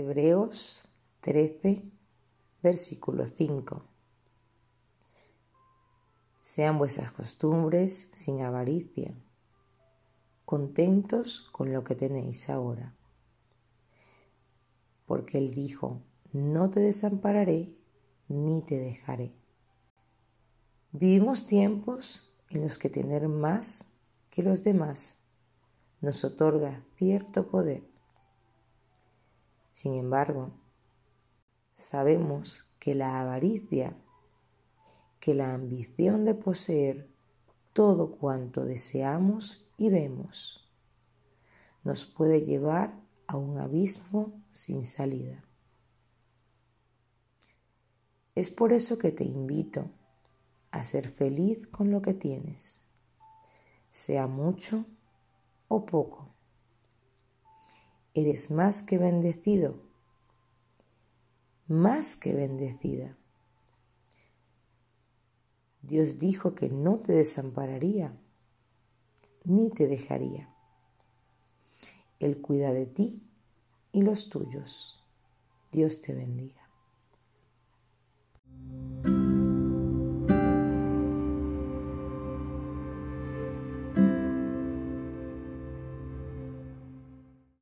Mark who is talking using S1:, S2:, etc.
S1: Hebreos 13, versículo 5. Sean vuestras costumbres sin avaricia, contentos con lo que tenéis ahora. Porque Él dijo, no te desampararé ni te dejaré. Vivimos tiempos en los que tener más que los demás nos otorga cierto poder. Sin embargo, sabemos que la avaricia, que la ambición de poseer todo cuanto deseamos y vemos, nos puede llevar a un abismo sin salida. Es por eso que te invito a ser feliz con lo que tienes, sea mucho o poco. Eres más que bendecido, más que bendecida. Dios dijo que no te desampararía ni te dejaría. Él cuida de ti y los tuyos. Dios te bendiga.